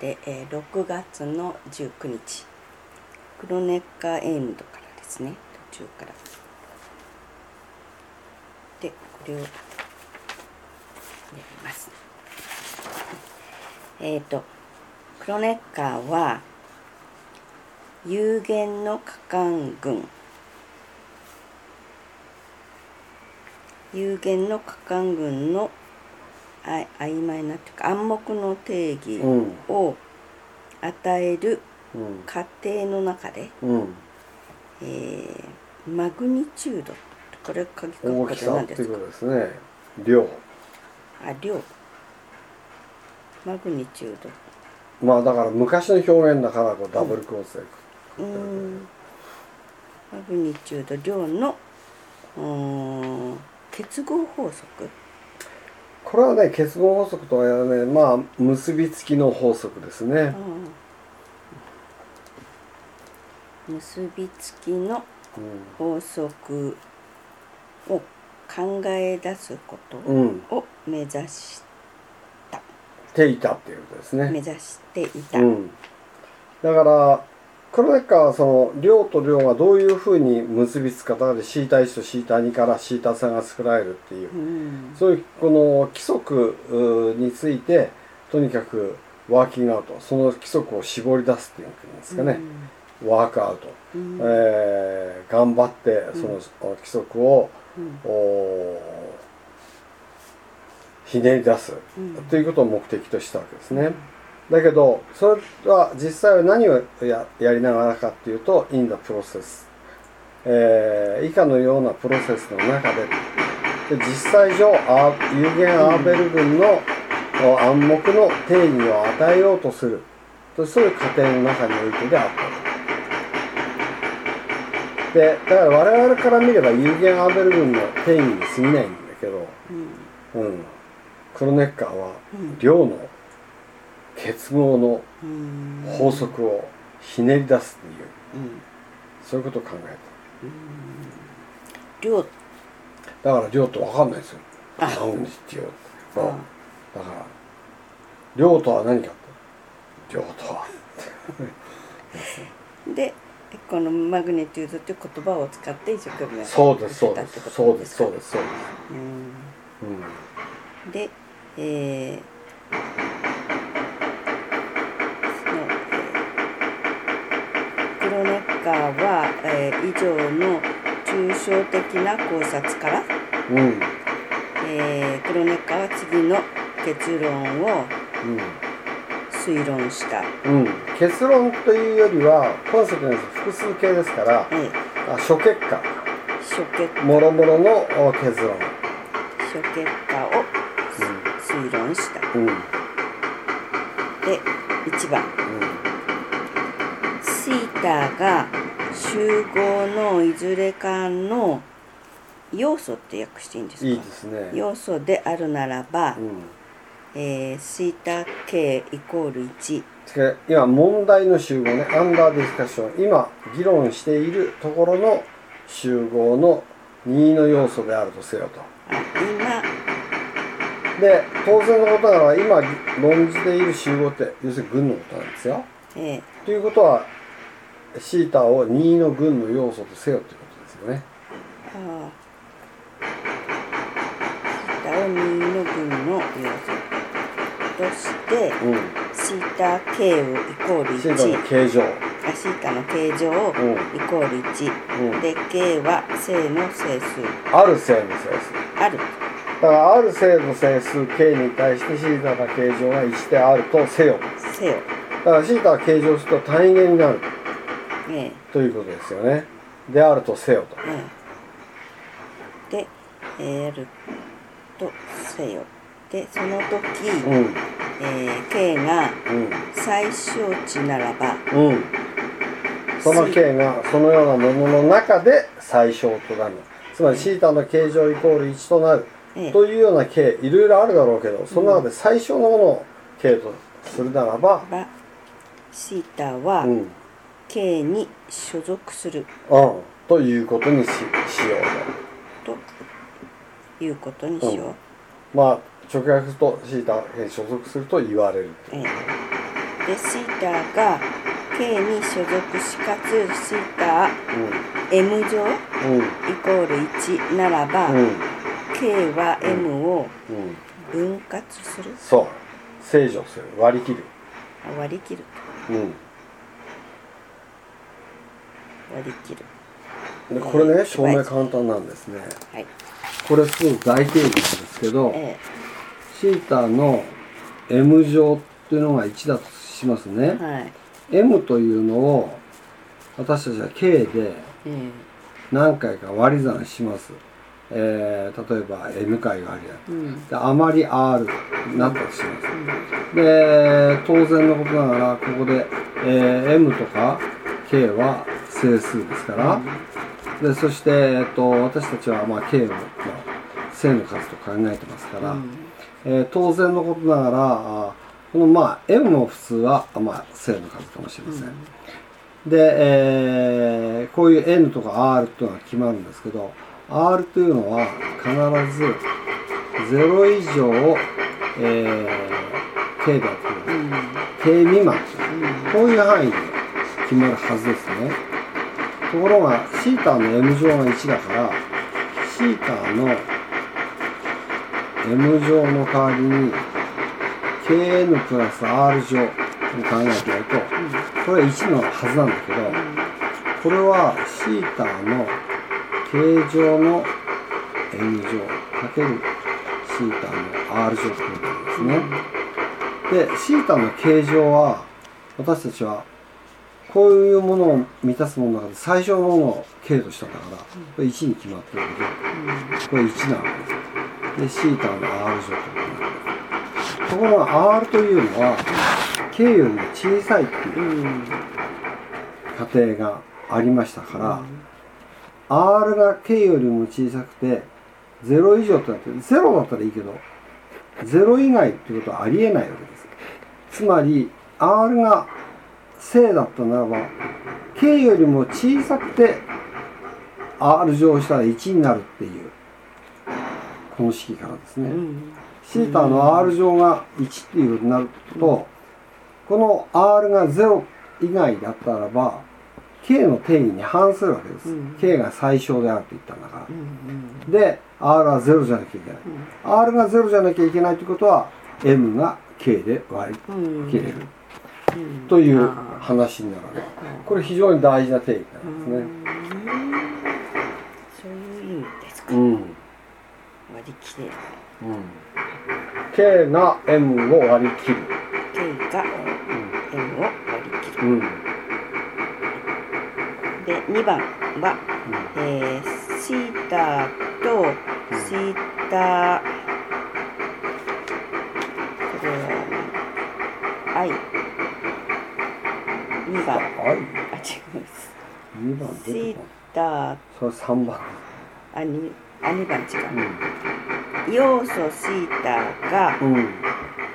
で、えー、6月の19日。クロネッカーエンドからですね。途中から。でこれをやります。えっ、ー、とクロネッカーは有限の果敢群有限の果敢群のあ曖昧なっていうか暗黙の定義を与える過程の中で、うん、えー、マグニチュードこれ鍵括弧で何ですか？ですね。量。あ量。マグニチュード。まあだから昔の表現だからこうダブル構成、うん、うん。マグニチュード量のうん結合法則これはね結合法則とはねまあ結びつきの法則ですね、うん、結びつきの法則を考え出すことを目指した、うん、ていたっていうことですね。目指していた、うん、だからクロネッカーはその量と量がどういうふうに結びつくかだからシータ1とシータ2からシータ3が作られるっていう、うん、そういうこの規則についてとにかくワーキングアウトその規則を絞り出すっていうんですかね、うん、ワークアウト、うん、えー、頑張ってその規則を、ひねり出すということを目的としたわけですね。だけどそれは実際は何をややりながらかっていうと in the process、えー、以下のようなプロセスの中でで実際上有限アーベル群の暗黙の定義を与えようとする。とそういう過程の中においてであった。でだから我々から見れば有限アーベル群の定義に過ぎないんだけど、うん、うん、クロネッカーは量の結合の法則をひねり出すっていう、そういうことを考えた。量だから量って分かんないですよ。マグニチュードだから量とは何か量とは。でこのマグニチュードっていう言葉を使って一生懸命そうですそうです。そうですそうですそうです。うん、でえーロネッカーは、えー、以上の抽象的な考察から、うん。えー、クロネッカーは次の結論を推論した、うん、結論というよりはコンセプトの複数形ですから、えあ諸結果。諸結果。もろもろの結論。諸結果を、推論した、うん、で1番、うんシータが集合のいずれかの要素って訳していいんですか？いいですね。要素であるならば、うん、えー、シータ K イコール1今問題の集合ね。アンダーディスカッション。今議論しているところの集合の2の要素であるとせよと。今。で当然のことなら今論じている集合って要するに群のことなんですよ、ええ、ということはシータを2の群の要素とせよということですよね。ああ。シータを2の群の要素として、うん、シータ K をイコール1。シータの形状。あシータの形状をイコール1、うん、で K は正の整数ある正の整数あるだからある正の整数 K に対してシータの形状が1であるとせよせよだからシータが形状すると単位元になるええ、ということですよね。であるとせよと。ええ、で、えー、るとせよ。でその時、うん、えー、K が最小値ならば、うん、その K がそのようなものの中で最小となる。つまりシータの形状イコール1となる、ええ、というような K いろいろあるだろうけどその中で最小のものを K とするならば、うん、シータは、うん K に所属する、うん、ということにししようと。ということにしよう。うん、まあ直訳するとシータに所属すると言われるええ、でシーターが K に所属しかつシーター M 乗イコール1ならば、K は M を分割する、そう。正常する。割り切る。割り切るうん割り切る。でこれね証明簡単なんですね。はい。これすごく大定義ですけど、えシータの M 乗っていうのが1だとしますね、えはい。M というのを私たちは K でえ何回か割り算します、えー、例えば N 回があるやえうん。であまり R になったとします。で当然のことながらここで、えー M とか K は整数ですから、でそして、えっと、私たちは、まあ、K を、まあ、正の数と考えてますから、うん。えー当然のことながらあこのまあ M も普通は、あまあ、正の数かもしれません、で、えーこういう N とか R っていうのが決まるんですけど R というのは必ず0以上を、えー K だとい。ううん。K 未満。こういう範囲で決まるはずですね。ところがシータの M 乗が1だからシータの M 乗の代わりに KN プラス R 乗を考えてやるとこれは1のはずなんだけどこれはシータの形状の M 乗かけるシータの R 乗ってことですね。で、シータの形状は私たちはこういうものを満たすものの中で最初のものを K としたんだから、これ1に決まってるので、これ1なわけです。で、シータの R 乗ということになる。ところが R というのは K よりも小さいっていううん過程がありましたから、R が K よりも小さくて0以上となって0だったらいいけど0以外っていうことはありえないわけですつまり R が正だったならば K よりも小さくて R 乗したら1になるっていうこの式からですね、うんシータの R 乗が1っていうことになると、この R が0以外だったらば K の定義に反するわけです、うん。K が最小であると言ったんだから。う、んで R は0じゃなきゃいけない、R が0じゃなきゃいけないということは M が K で割うんり切れる。うん。というあ話になるわけ。これ非常に大事な定義ーなんですね。うん。そういう意味ですか。うん、割り切れる。K が M を割り切る、K が M を割り切る。うんうんで2番は、えー、シータとシータこれは I 2番。あはい違います。2番シータそれ3番。あにあ2番違う、要素シータがうん、うん、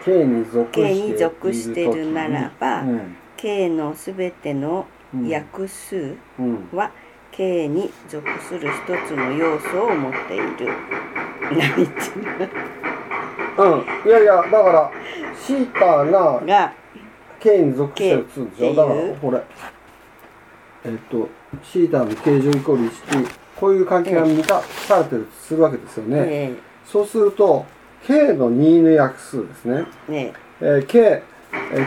K に属して K に属しているならばうん。K のすべての約数うん、は K に属する一つの要素を持っている。何言ってるうん、いやいやだからシータがが K に属してるっつうんでし K ょだかっていう。らこれ。えっとシータの形状イコール1ってこういう関係が満たされてるとするわけですよね、ねそうすると K の2の約数ですね、えねえー K, えー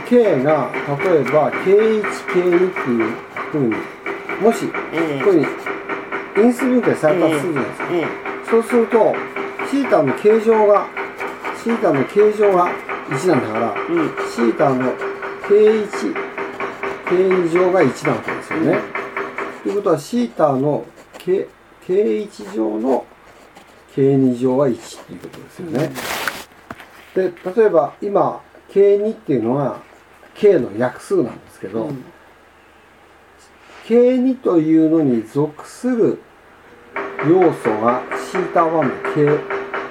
K が例えば K1、K2 っていうふうにもしええこういうふうに因数分解されたとするじゃないですか、えそうするとシータの形状がシータの形状が1なんだから、えうん。シータの K1、K2 乗が1なわけですよね。ということはシータの K K1 乗の K2 乗は1っていうことですよね。で、例えば今 K2 っていうのは K の約数なんですけど、うん K2 というのに属する要素がシータ1の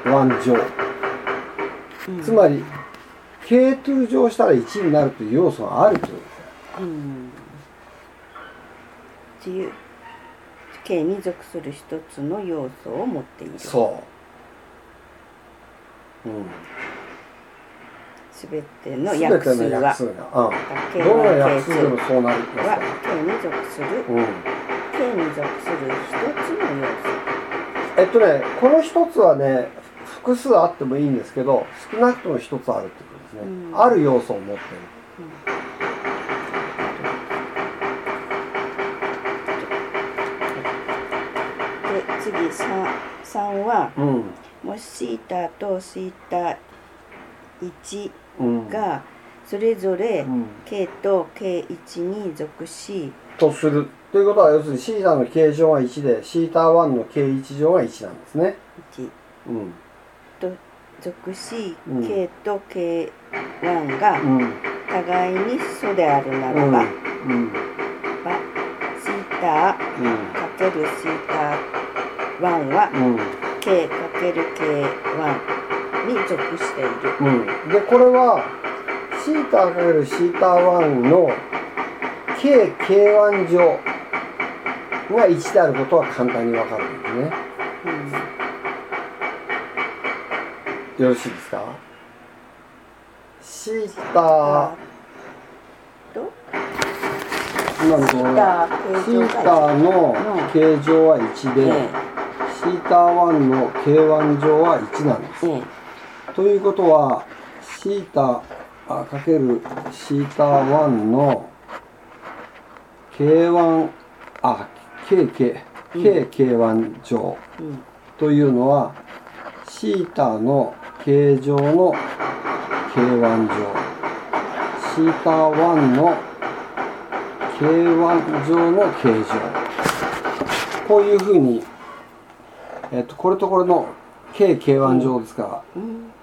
K1 乗。うんつまり K2 乗したら1になるという要素があるということで。うん K に属する一つの要素を持っているそう。うん。すべての約数はうん、どの約数でもそうなりますは K に属する、うん、K に属する一つの要素えっとねこの一つはね複数あってもいいんですけど少なくとも一つあるってことですね、うん、ある要素を持ってる、で次 3, 3は、うん、もしシータとシータ1がそれぞれ K と K1 に属し、とする。ということは要するにシータの形状が1でシータ1の K1 乗が1なんですね。1、うん、と属し、うん、K と K1 が互いに素であるならば、うん。うん、シータかけるシータ1は、K かける K1 に属している。うん、でこれはシータかけるシータ1の KK1 乗が1であることは簡単にわかるんですね、うん、よろしいですか？シータ今のところシータの形状は1で、シータ1の K1 乗は1なんです、ということはシータかけるシータ1の K1 あ KK KK1 乗というのはシータの形状の K1 乗シータ1の K1 乗の形状。こういうふうに、えっと、これとこれの KK1 乗ですから、シー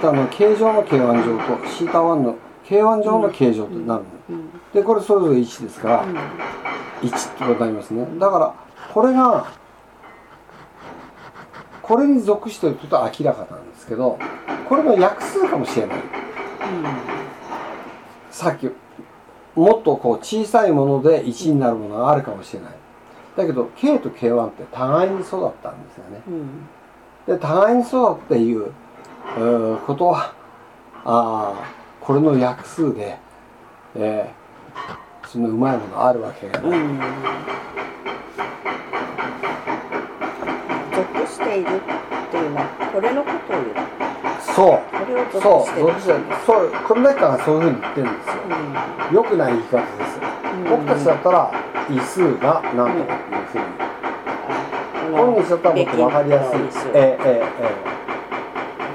タの形状の K1 乗とシータ1の K1 乗の形状となるでこれそれぞれ1ですから、1ってことになりますね。だからこれがこれに属していることは明らかなんですけどこれの約数かもしれない、うん、さっきもっとこう小さいもので1になるものがあるかもしれない。だけど K と K1 って互いに育ったんですよね、うん、で互いに育っていうことはああこれの約数で、えー、そのうまいものあるわけがな。い、うん。属しているっていうのはこれのことを言う。そう。そう。属してそう。この中がそういうふうに言ってるんですよ、うん、よくない言い方です、うん、僕たちだったら異数が何とかっていうふうに、うん、本人だったらもっと分かりやすい。ええええ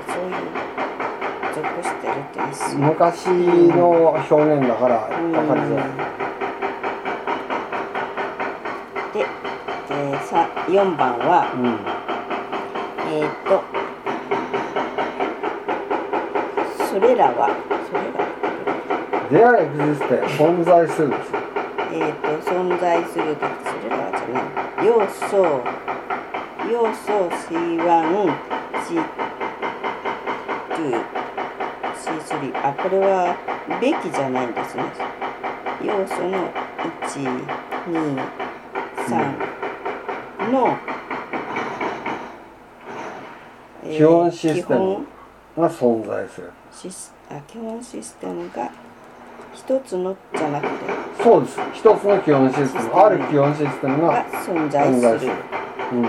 そういう属してるって異数昔の表現だから分かりづらい、で、えー、4番は、えっ、ー、とそれらはそれらではエグジステ存在するですえっ、と存在するだそれらはじゃない。要素要素 C1 C2 C3 あこれはべきじゃないんですね。要素の123の、うん、基本システムが存在する。シスあ基本システムが一つのじゃなくて。そうです。一つの基本システムある基本システムが存在する、うん、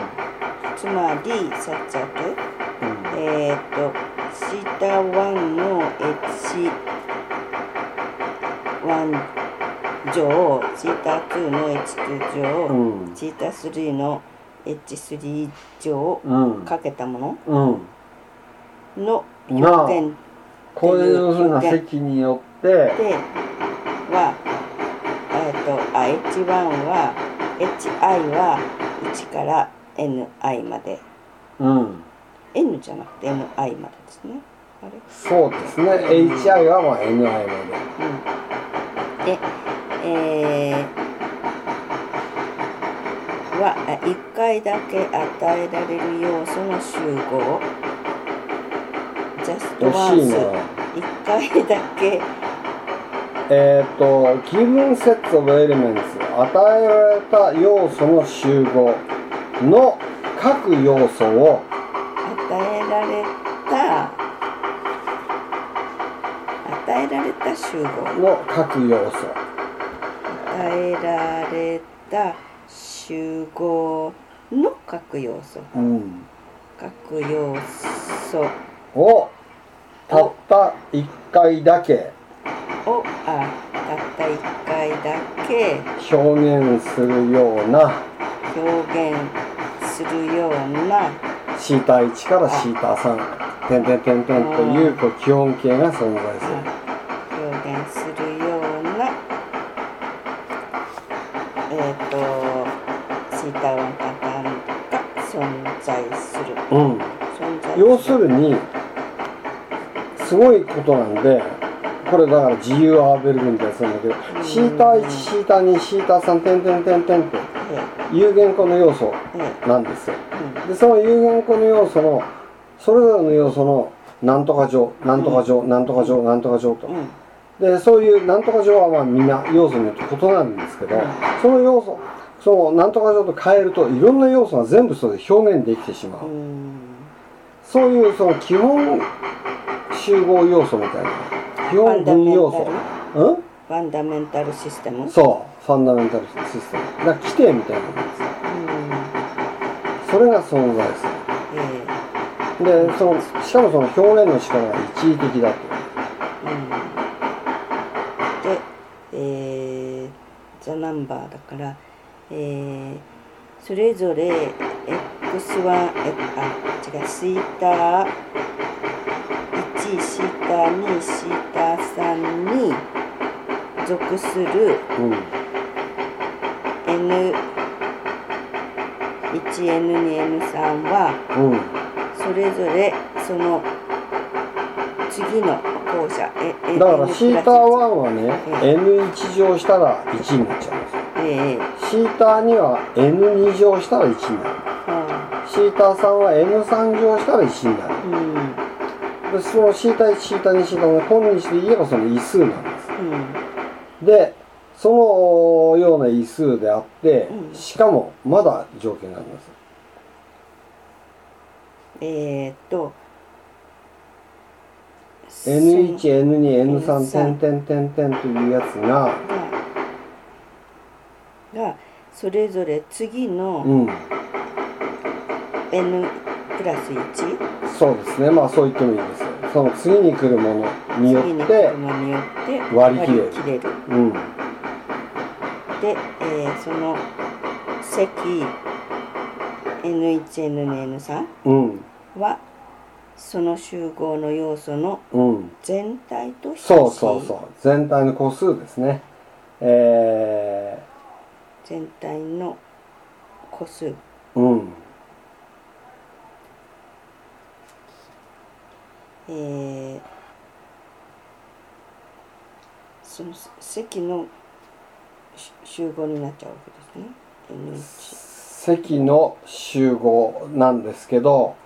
つまりさっちゃく、うん、えっ、ー、とタ1の H1 乗シータ2の H2 乗、うん、シータ3の H3 乗かけたものの表現こういうふうな積によってでは、えーと、H1 は HI は1から NI まで、うん、N じゃなくて NI までですね。あれ？そうですね、うん、HI はまあ NI まで、うん、でえー、は1回だけ与えられる要素の集合。ジャストワンス1回だけ。えっ、ー、と given sets of elements 与えられた要素の集合の各要素を集合の各要素。与えられた集合の各要素。うん。各要素。をたった1回だけ。をあたった1回だけ。表現するような。表現するような。シータ1からシータ3点々点々というこう基本形が存在する存在する。うん。存在要するにすごいことなんでこれだから自由アーベル群ってやつなんだけどうん。シータ1シータ2シータ3点々点々ってえ有限個の要素ええなんですよ。えでその有限個の要素のそれぞれの要素のなんとか乗なんとか乗なんとか乗なんとか乗と。うん。うんでそういうなんとか乗はまあみんな要素によって異なるんですけどその要素そのなんとか乗と変えるといろんな要素が全部それで表現できてしまう、うんそういうその基本集合要素みたいな。基本分要素。うん？ファンダメンタルシステムそう。ファンダメンタルシステムだから規定みたいなもんです。ようんそれが存在すえるでそのしかもその表現の力が一時的だと。えうん。でえー、ザナンバーだからえー、それぞれ x1 えあ違うシータ1シータ2シータ3に属するうん N1N2N3 はうんそれぞれその次の校舎ええだからシータプラス1はねえ N1 乗したら1になっちゃうんですよ。1ええシータ2は N2 乗したら1になる。はシータ3は N3 乗したら1になる。あうん。でそのシータ1シータ2シータ3今日で言えばその異数なんですうん。でそのような異数であって、うん。しかもまだ条件があります。えー、っと。N1N2N3 点点点点というやつがががそれぞれ次うのん。N プラス 1? そうですね。まあそう言ってもいいです。よその次に来るものによ次に来ってるのによって割り切れる。れる。うん。で、えーその積 N1N2N3 うん。はその集合の要素のうん。全体と等しいそうそうそう。全体の個数ですね。え全体の個数。ー、うん。えーその積のし集合になっちゃうわけですね。N1 積の集合なんですけど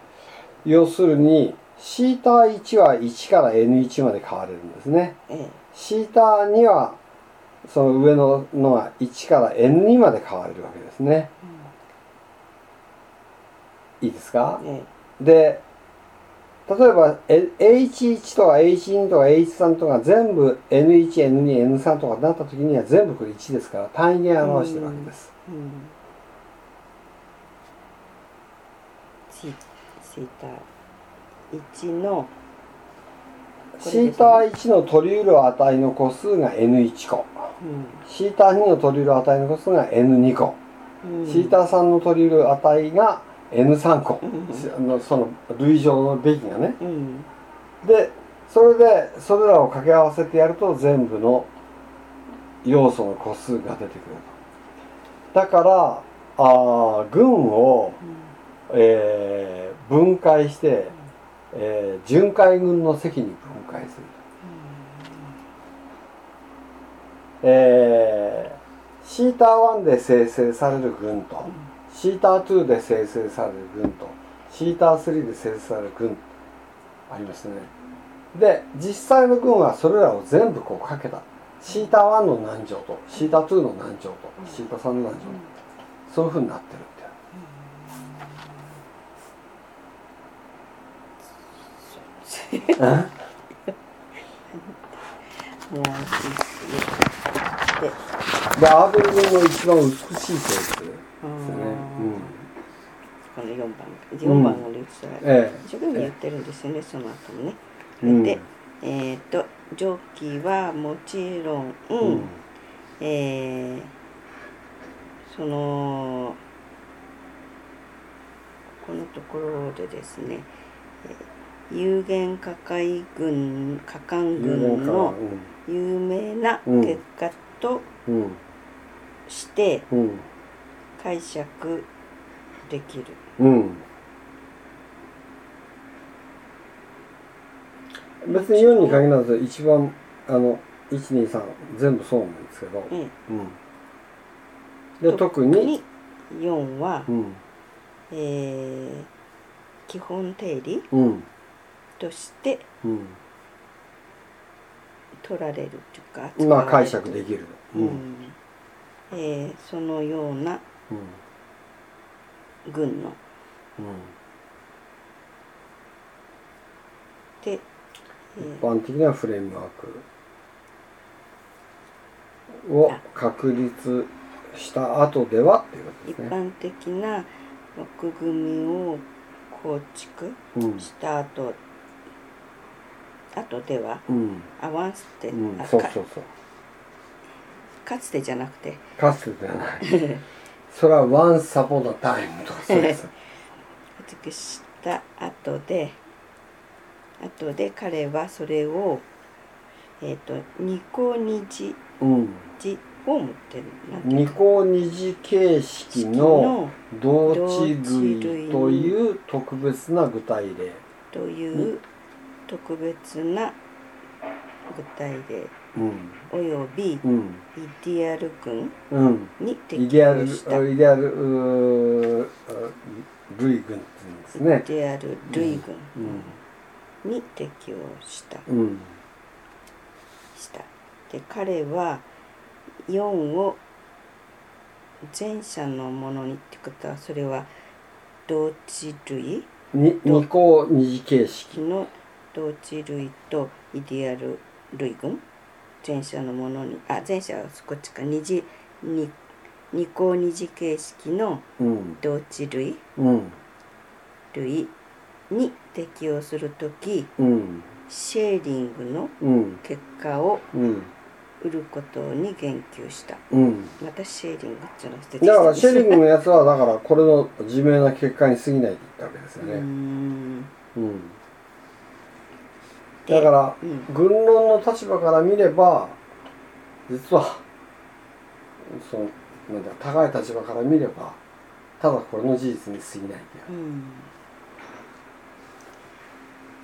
要するにシータ1は1から N1 まで変われるんですね。えシータ2はその上ののは1から N2 まで変われるわけですね。いいですか？ええ。で例えばえ H1 とか H2 とか H3 とか全部 N1N2N3 とかになった時には全部これ1ですから単位で表してるわけです。えうん。シシータ1のシータ1の取り得る値の個数が N1 個うんシータ2の取り得る値の個数が N2 個。うん。シータ3の取り得る値が N3 個。その類乗のべきがね。うん。でそれでそれらを掛け合わせてやると全部の要素の個数が出てくると。だからあー群を、えー分解して、えー巡回群の積に分解すると、えーシータ1で生成される群と、シータ2で生成される群とシータ3で生成される群ありますね。で実際の群はそれらを全部こうかけた。シータ1の何乗とシータ2の何乗とシータ3の何乗とそういうふうになってるってモアシスででアーベル軍の一番美しい性質ですね、この4番4番のルーツは、ええ、一生懸命言ってるんですよね、その後もね。で、えっ、ー、と蒸気はもちろん、うん、えー、そのこのところでですね、えー、有限火海軍火管軍の有名な結果として解釈できる。うん。別に4に限らず一番あの123全部そうなんですけど、うん、うん、で特に4は、うん、えー、基本定理、として、うん、取られるというかまあ解釈できる、う。ん。えー、そのような軍の、うん、で一般的なフレームワーク。を確立した後ではっていうことですね。一般的な枠組みを構築した後、うん、後では、うん、アワンスって、うん、そうそうそう。かつてじゃなくて。かつてじゃない。それはワンサポのタイムとかそうです。構築した後で後で彼はそれをえっ、ー、と二項二次字フォームって二項二次形式の同値類という特別な具体例。という特別な具体例、うん、および、うん、イディアル群に適用した、うん、イディアル類群っていうんですね。イディアル類群、うん。に適応した、うん、した。で彼は4を前者のものにってことはそれは同値類？二項二次形式。の同値類とイディアル類群？前者のものにあ前者はこっちか。二次二二項二次形式の同値類、うん、類に適用する時、うん、シェーリングの結果を売ることに言及した、うん、またシェーリングっていうのはだからシェーリングのやつはだからこれの自明な結果に過ぎないって言ったわけですよね。うんだから、軍論の立場から見れば実はそのなんだ高い立場から見ればただこれの事実に過ぎないっていう、うん。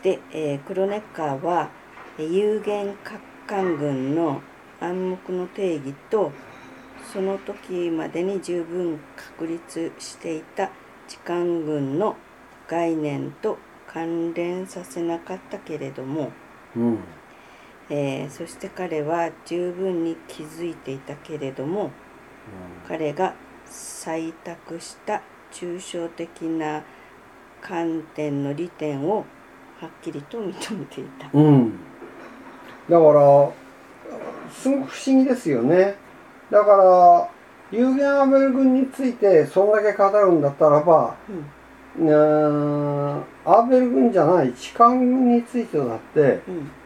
で、えー、クロネッカーは有限核艦軍の暗黙の定義とその時までに十分確立していた時間軍の概念と関連させなかったけれども、うん。えー、そして彼は十分に気づいていたけれども、うん、彼が採択した抽象的な観点の利点をはっきりと認めていた、うん、だからすごく不思議ですよね。だから有限アベル軍についてそんだけ語るんだったらば、うん、アーベル軍じゃない痴漢軍についてだって、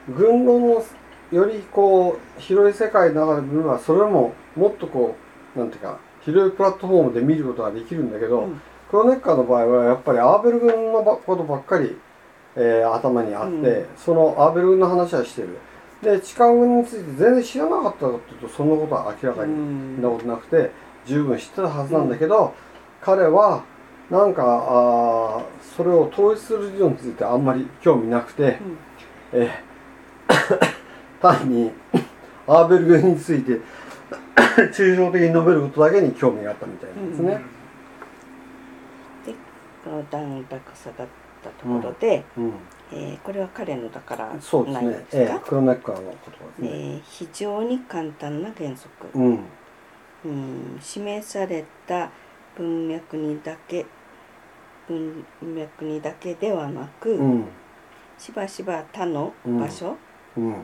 うん、軍論のよりこう広い世界の中で見ればそれももっとこうなんていうか広いプラットフォームで見ることができるんだけど、うん、クロネッカーの場合はやっぱりアーベル軍のことばっかりえー、頭にあって、うん、そのアーベル軍の話はしてる。で痴漢軍について全然知らなかったかっていうとそんなことは明らかになことなくて十分知ってたはずなんだけど、うん、彼はなんかあそれを統一する理論についてあんまり興味なくて、うん、えー、単にアーベル軍について 抽象的に述べることだけに興味があったみたいなんですね。でこの段落下がったところで、うん。うん、えー、これは彼のだからそうですね、えー、クロネッカーの言葉ですね、えー、非常に簡単な原則、うん、うん、示された文脈にだけ文脈にだけではなく、うん、しばしば他の場所、うん。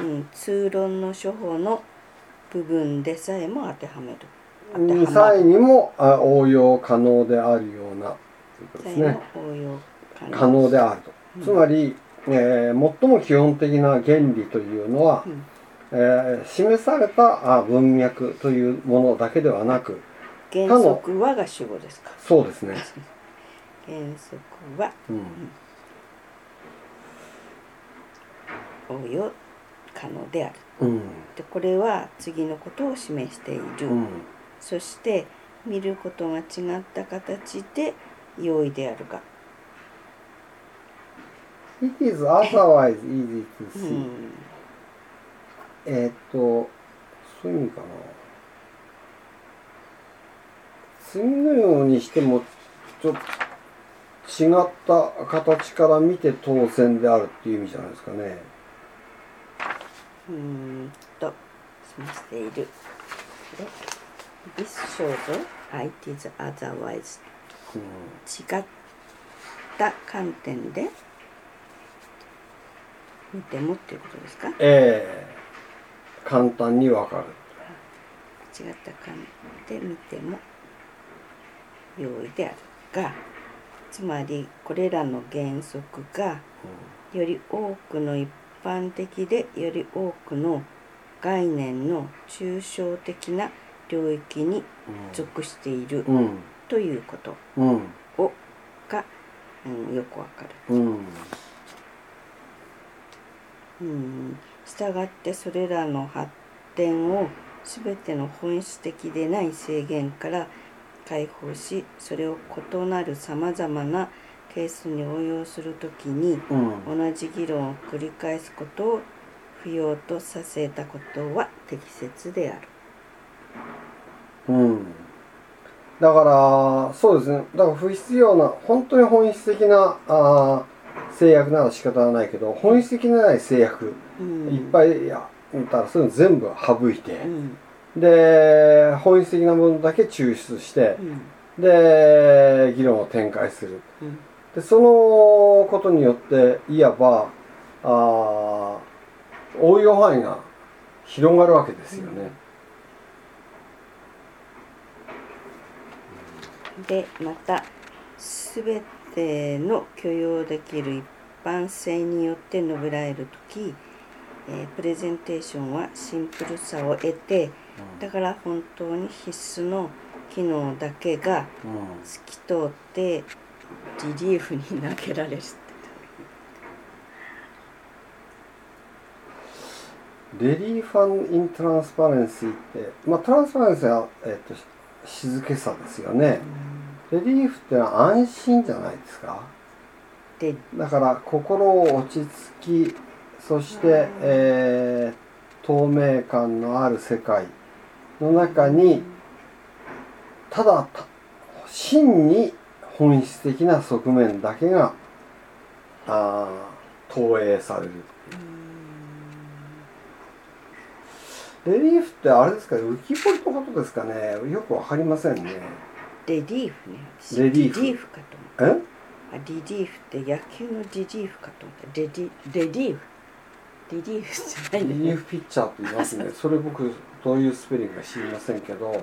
うん、通論の処方の部分でさえも当てはめる。際にもあ応用可能であるようなということですね応用可能。であると、うん、つまり、えー、最も基本的な原理というのは、うん、えー、示された文脈というものだけではなく原則はが主語ですか？そうですね。原則は、うん、応用可能である、うん、でこれは次のことを示している、うん、そして見ることが違った形で容易であるが。It is otherwise easy to see、うん、えっとそういう意味かな次のようにしてもちょっと違った形から見て当然であるっていう意味じゃないですかね。うん。と示している。で This shows it is otherwise、うん、違った観点で見てもっていうことですか？ええ。ー、簡単にわかる。違った観点で見ても用意であるがつまりこれらの原則がより多くの一般的でより多くの概念の抽象的な領域に属しているということをが、うん、よくわかる。うん、従ってそれらの発展を全ての本質的でない制限から解放しそれを異なるさまざまなケースに応用するときに、うん、同じ議論を繰り返すことを不要とさせたことは適切である。うん、だからそうですねだから不必要な本当に本質的なあ制約なら仕方はないけど本質的なない制約、うん、いっぱいやったらそういうの全部省いて。うんで本質的なものだけ抽出して、うん、で議論を展開する、うん、でそのことによっていわばあ応用範囲が広がるわけですよね。でまた全ての許容できる一般性によって述べられる時、えー、プレゼンテーションはシンプルさを得てだから本当に必須の機能だけが透き通ってリリーフに投げられるレリーファン・イン・トランスパレンシーって、まあ、トランスパレンシーは、えーと、静けさですよね、レリーフってのは安心じゃないですか。だから心を落ち着きそして、えー、透明感のある世界の中にただ真に本質的な側面だけがあ投影される。レリーフってあれですか浮き彫りのことですかねよくわかりませんね。レリーフね。レリーフ。リーフかと思ったえリリーフって野球のリリーフかと思った。レリレリーフ。リリーフじゃないリリーフピッチャーって言いますね。それ僕どういうスペリングか知りませんけど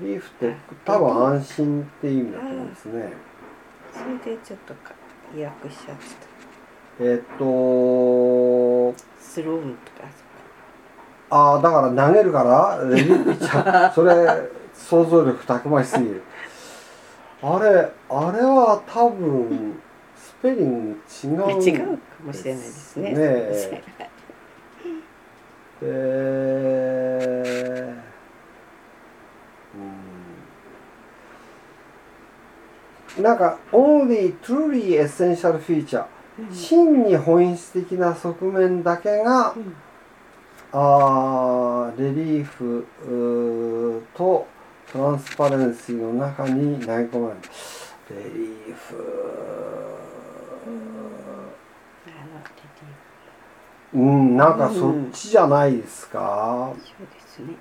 リーフって？多分安心っていう意味だと思うんですね。それでちょっとしちゃって。たえっとスローンとかああだから投げるから？レリーフピッチャーそれ想像力たくましすぎる。あれあれは多分スペリング違う、ね、違うかもしれないですね。ねで、うん、なんか only truly essential feature、うん、真に本質的な側面だけが、うん、あレリーフとトランスパレンシーの中に投げ込まれる。レリーフ、うん、なんかそっちじゃないですか？うん、そうですね。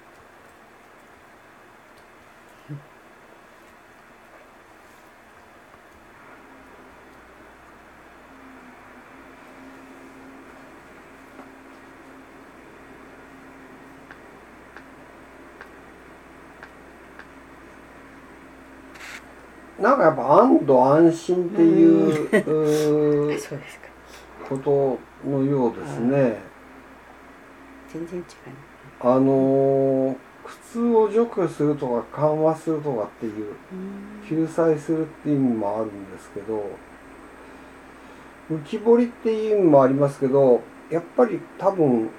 なんかやっぱ安堵安心っていう,、う、ううことのようですね。全然違うあの苦痛を除去するとか緩和するとかっていう救済するっていう意味もあるんですけど浮き彫りっていう意味もありますけどやっぱり多分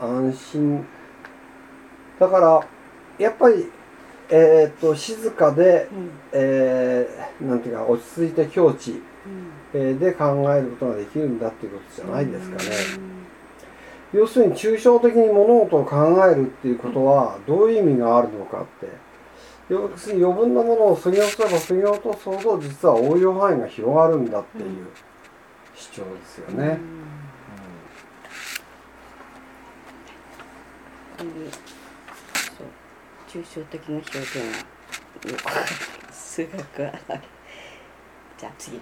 安心。だからやっぱりえっ、と静かで、うん。えーなんていうか落ち着いて境地、うんえーで考えることができるんだっていうことじゃないですかね。要するに抽象的に物事を考えるっていうことはどういう意味があるのかって。要するに余分なものを過ぎ落とせば過ぎ落とすほど実は応用範囲が広がるんだっていう主張ですよね。こういうそう。抽象的な表現は数学はじゃあ次。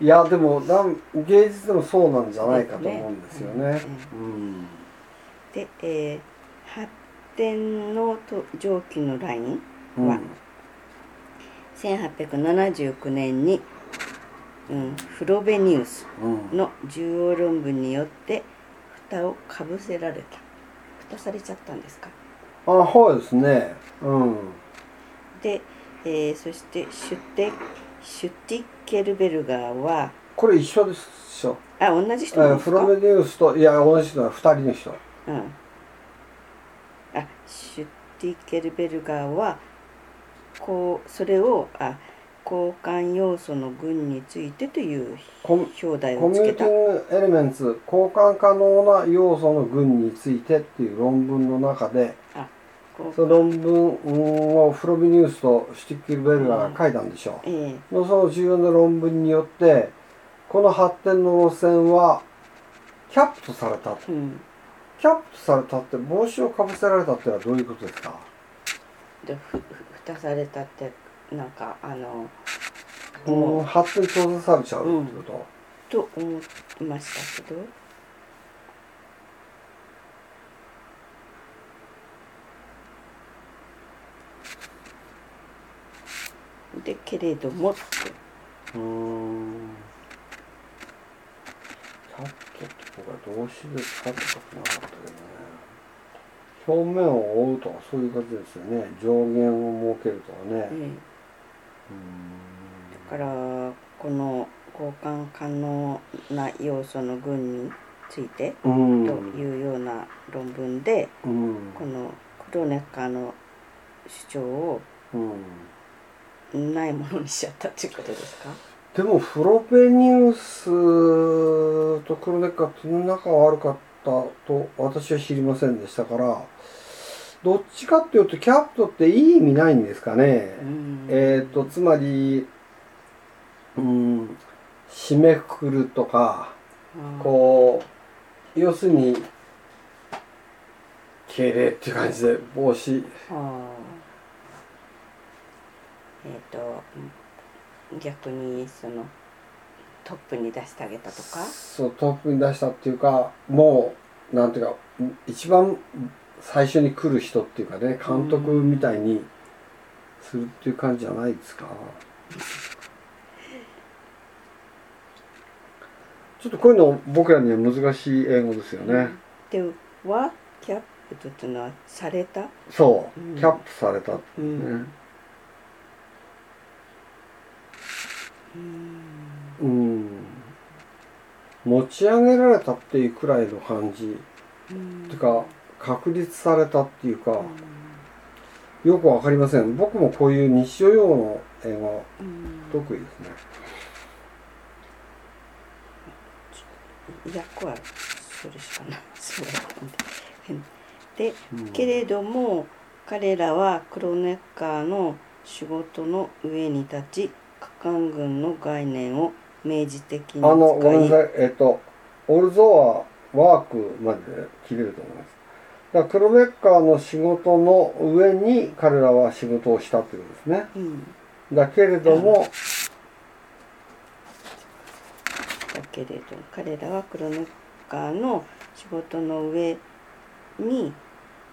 いやでもなん芸術でもそうなんじゃないかと思うんですよね。うん。で、えー発展のと上記のラインうん。は1879年に、うん、フロベニウスうん。の重要論文によって蓋をかぶせられた。蓋されちゃったんですか？あはいですね。うん。で、えーそしてシュテシュティッケルベルガーはこれ一緒ですよ。あ同じえ人なんですフロメデウスといや同じ人は二人の人。うん、あシュティッケルベルガーはこうそれをあ交換要素の群についてという表題コミュニテをつけたィングエレメンツ交換可能な要素の群についてっていう論文の中でその論文をフロビニウスとシュティッキルベルガーが書いたんでしょう。ええ。のその重要な論文によってこの発展の路線はキャップとされたうん、キャップとされたって帽子をかぶせられたってのはどういうことですか？でふふ蓋されたってなんかあのうんも発展閉ざされちゃうってこと、うと思いましたけどでけれどもって。うーんキャットって僕は動詞で使っとなかったけどね。表面を覆うとかそういう感じですよね。上限を設けるとかね、ええ。うだからこの交換可能な要素の群についてというような論文でうん。このクロネッカーの主張をうんないものにしちゃったっていうことですか？でもフロベニウスとクロネッカーって仲悪かったと私は知りませんでしたからどっちかっていうとキャプトっていい意味ないんですかね、うん。えっ、とつまりうん締めくくるとかあーこう要するに敬礼っていう感じで帽子。あ。ーえっ、と逆にそのトップに出してあげたとか？そうトップに出したっていうかもうなんていうか一番最初に来る人っていうかね監督みたいにするっていう感じじゃないですか。ちょっとこういうの僕らには難しい英語ですよね。ではキャップっていうのはされた？そううんキャップされたってう。んうん。持ち上げられたっていうくらいの感じ。うんてか確立されたっていうかよくわかりません。僕もこういう日常用語の英語うん得意ですね。役はそれしかない。そうだったんででうん。けれども彼らはクロネッカーの仕事の上に立ち下官軍の概念を明示的にあのごめん使ないさい。えっとオルゾはワークまで切れると思います。だからクロネッカーの仕事の上に彼らは仕事をしたということですね。うん、だけれどもだけれど彼らはクロネッカーの仕事の上に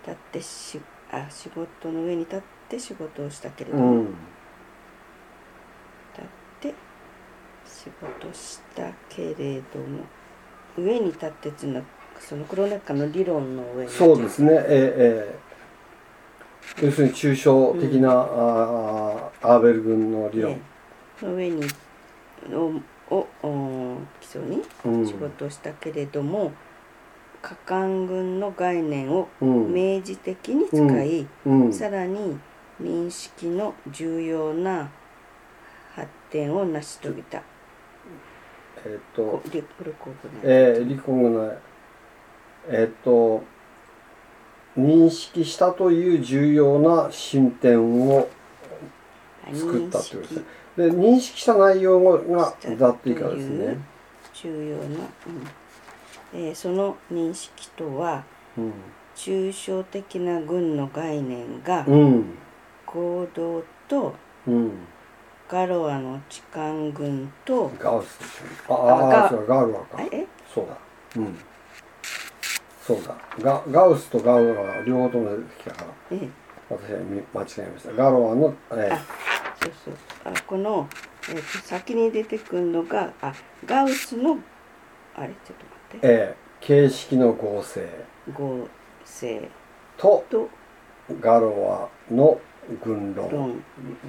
立ってしあ仕事の上に立って仕事をしたけれども、うん仕事したけれども上に立ってっていうのはその黒中の理論の上にそうですね。ええ要するに抽象的な、うん、あアーベル軍の理論、ええ、の上にををお基礎に仕事をしたけれども、過韓軍の概念を明示的に使い、うん。うん、さらに認識の重要な発展を成し遂げた。えっ、と、リコグえー、リコグナえっ、と、認識したという重要な進展を作ったということですね。で、認識した内容がざっといかですね。重要な、うん。えー、その認識とは、うん、抽象的な群の概念が、行動と、うんガロアの痴漢軍とガウスでしょああそうガウアか。え？そうだ。うん。そうだ。ガガウスとガウア両方とも出てきたから、え私は間違えました。ガロアの、えー、そうそう。あこの、えー、先に出てくるのがあガウスのあれ？ちょっと待って。えー、形式の合成。合成。とガロアの軍論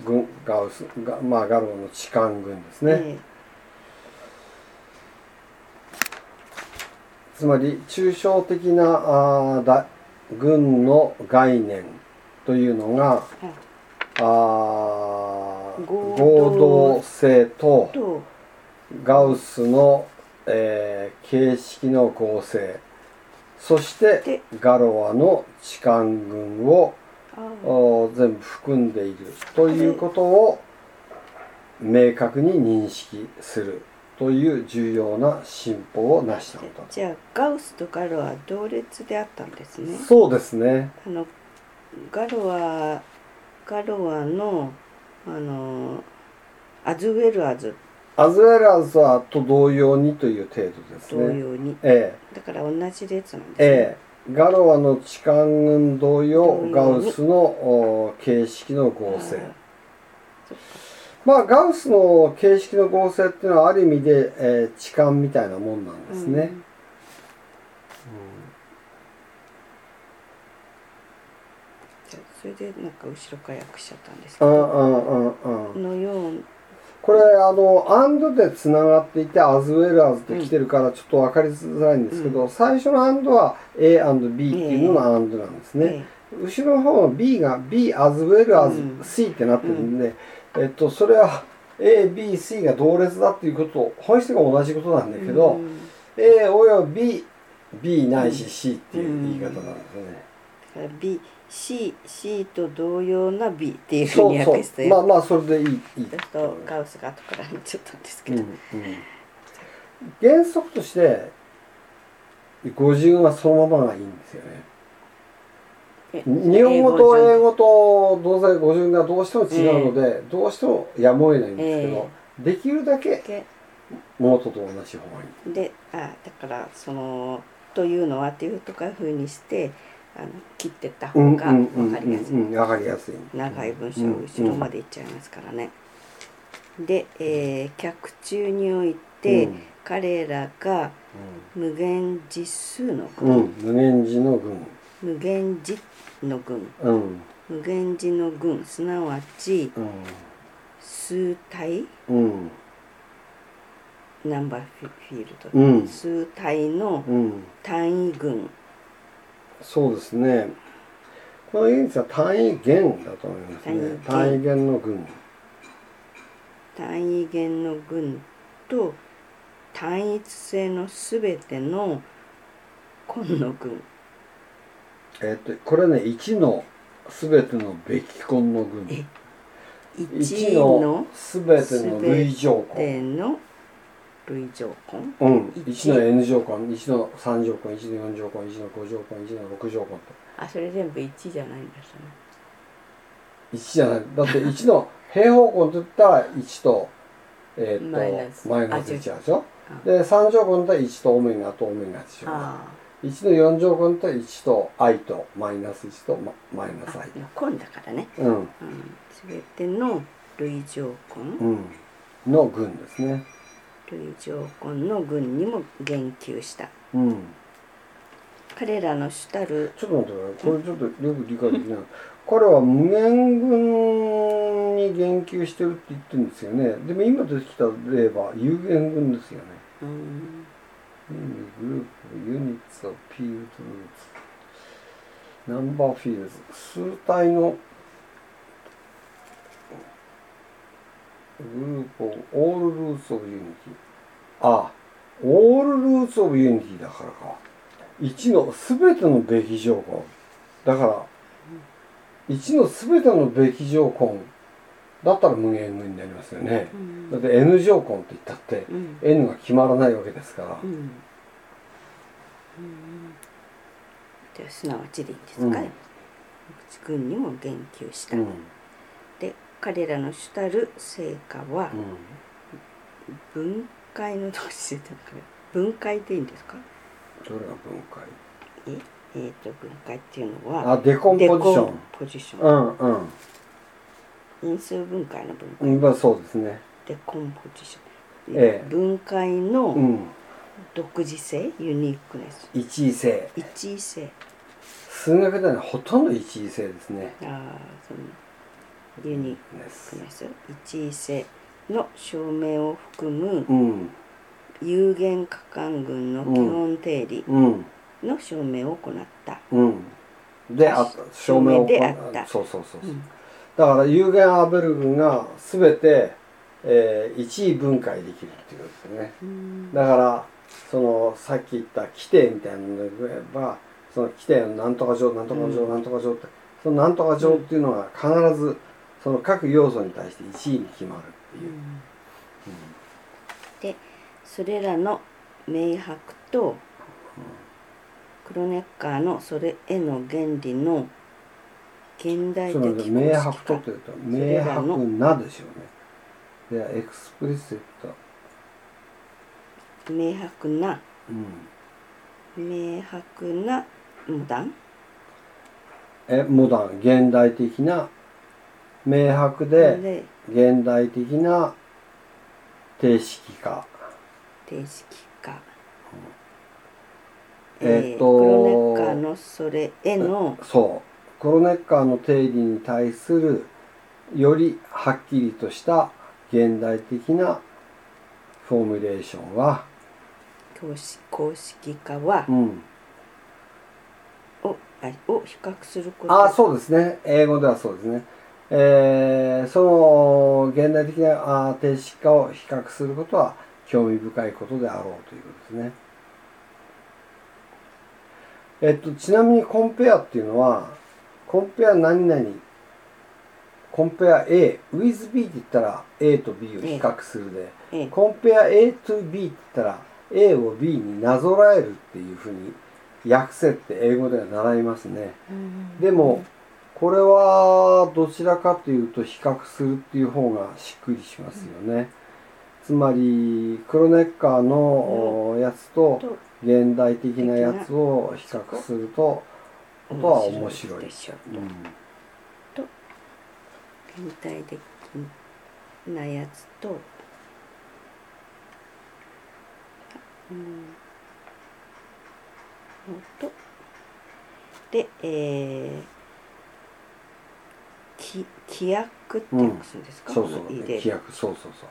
軍ガウスが、まあ、ガローの痴漢軍ですね、えつまり抽象的なあだ軍の概念というのが、はい、あ合同性とガウスの、えー、形式の合成そしてガロアの痴漢軍を全部含んでいるということを明確に認識するという重要な進歩を成したこと。じゃあガウスとガロは同列であったんですね。そうですね。あのガロはガロアのあのアズウェルアズ。アズウェルアズはと同様にという程度ですね。同様に、ええ、だから同じ列なんですね、ええガロアの痴漢運動用ガウスの形式の合成。まあガウスの形式の合成っていうのはある意味で、えー、痴漢みたいなもんなんですね。うん。それでなんか後ろから訳しちゃったんですけど、のようこれあのアンドでつながっていてアズウェルアズって来てるからちょっと分かりづらいんですけど、うん、最初のアンドは A&B っていうののアンドなんですね、後ろの方の B が B アズウェルアズ C ってなってるんで、えっとそれは ABC が同列だっていうこと本質が同じことなんだけど、うん、A および B ないし C っていう言い方なんですよね。B C, C と同様な B っていうふうに訳して。まあまあそれでいいいい。とガウスが後から言っちゃったんですけど、うんうん、原則として語順はそのままがいいんですよね。日本語と英語と同性語順がどうしても違うので、えー、どうしてもやむを得ないんですけど、えー、できるだけ元と同じ方がいい。であだからそのというのはっていうとかいうふうにしてあの切ってった方が分かりやすい、うん分かりやすい。長い文章後ろまでいっちゃいますからね、で、えー、脚中において、彼らが無限実数の群、無限字の群。無限字の群、無限字の群。すなわち、数体、ナンバーフィールド、数体の単位群、そうですね。この現実は単位元だと思いますね。単位元の群単位元の群と単一性のすべての根の群えっとこれね1のすべてのべき根の群1のすべての類乗根類乗根うん。1, の N 乗根1の3乗根1の4乗根1の5乗根1の6乗根と。あそれ全部1じゃないんですね。1じゃない。だって1の平方根と言ったら1とえー、っとマイナス。1でしょで3乗根と1とオメガとオメガでしょ1の4乗根と1と i とマイナス1とママイナス i 根だからね。うん、うん、全ての類乗根、うん、の群ですね類条根の軍にも言及した。うん。彼らの主たるちょっと待ってこれちょっとよく理解できない。彼は無限軍に言及してるって言ってるんですよね。でも今出てきた例は有限軍ですよね。うん。グループユニッツをピールドルーツ。ナンバーフィールズ。数体のループをオールルーツオブユニティ。あオールルーツオブユニティだからか。1の全てのべき条項だから1の全てのべき条項だったら無限群になりますよね、うん。だって N 条項って言ったってうん。N が決まらないわけですから、うん。すなわちでいいんですか、うん。軍にも言及した、彼らの主たる成果はうん。分解の分解でいいんですか？どれが分解？え？えー、と分解っていうのはあデコンポジション。ポジション。うんうん。因数分解の分解、うんまあそうですね。デコンポジション、ええ。分解うのん。独自性、ユニークネス。一位性。一位性。数学ではほとんど一位性ですね。あーそのユニクネス一位性の証明を含むうん有限可感群の基本定理うんの証明を行った、うん。であった証明であった。そうそうそうそう、うん。だから有限アーベル群が全て、えー、一位分解できるっていうことですね。うん。だからそのさっき言った規定みたいなので言えばその規定のなんとか乗なんとか乗、うんなんとか乗ってそのなんとか乗っていうのは必ずその各要素に対して1位に決まるっていう、でそれらの明白とクロネッカーのそれへの原理の現代そ的の明白と化というと明白なでしょうね。で explicit明白なうん。明白なモダン？えモダン。現代的な明白でで。現代的な定式化。定式化。えーっとクロネッカーのそれへのそう。クロネッカーの定理に対するよりはっきりとした現代的なフォーミュレーションは、公式公式化はうん、をあを比較すること。あそうですね。英語ではそうですね、えーその現代的なあ定式化を比較することは興味深いことであろうということですね。えっとちなみにコンペアっていうのはコンペア何々コンペア A with B って言ったら A と B を比較するで、ええ。コンペア A to B って言ったら A を B になぞらえるっていうふうに訳せって英語では習いますね。うん。でもこれはどちらかというと比較するっていう方がしっくりしますよね、つまりクロネッカーのやつとと現代的なやつを比較するとことは面白いでしょううん。現代的なやつと、うん、のとで、えー、き規約って訳すんですか、そうそう。規約。そうそうそ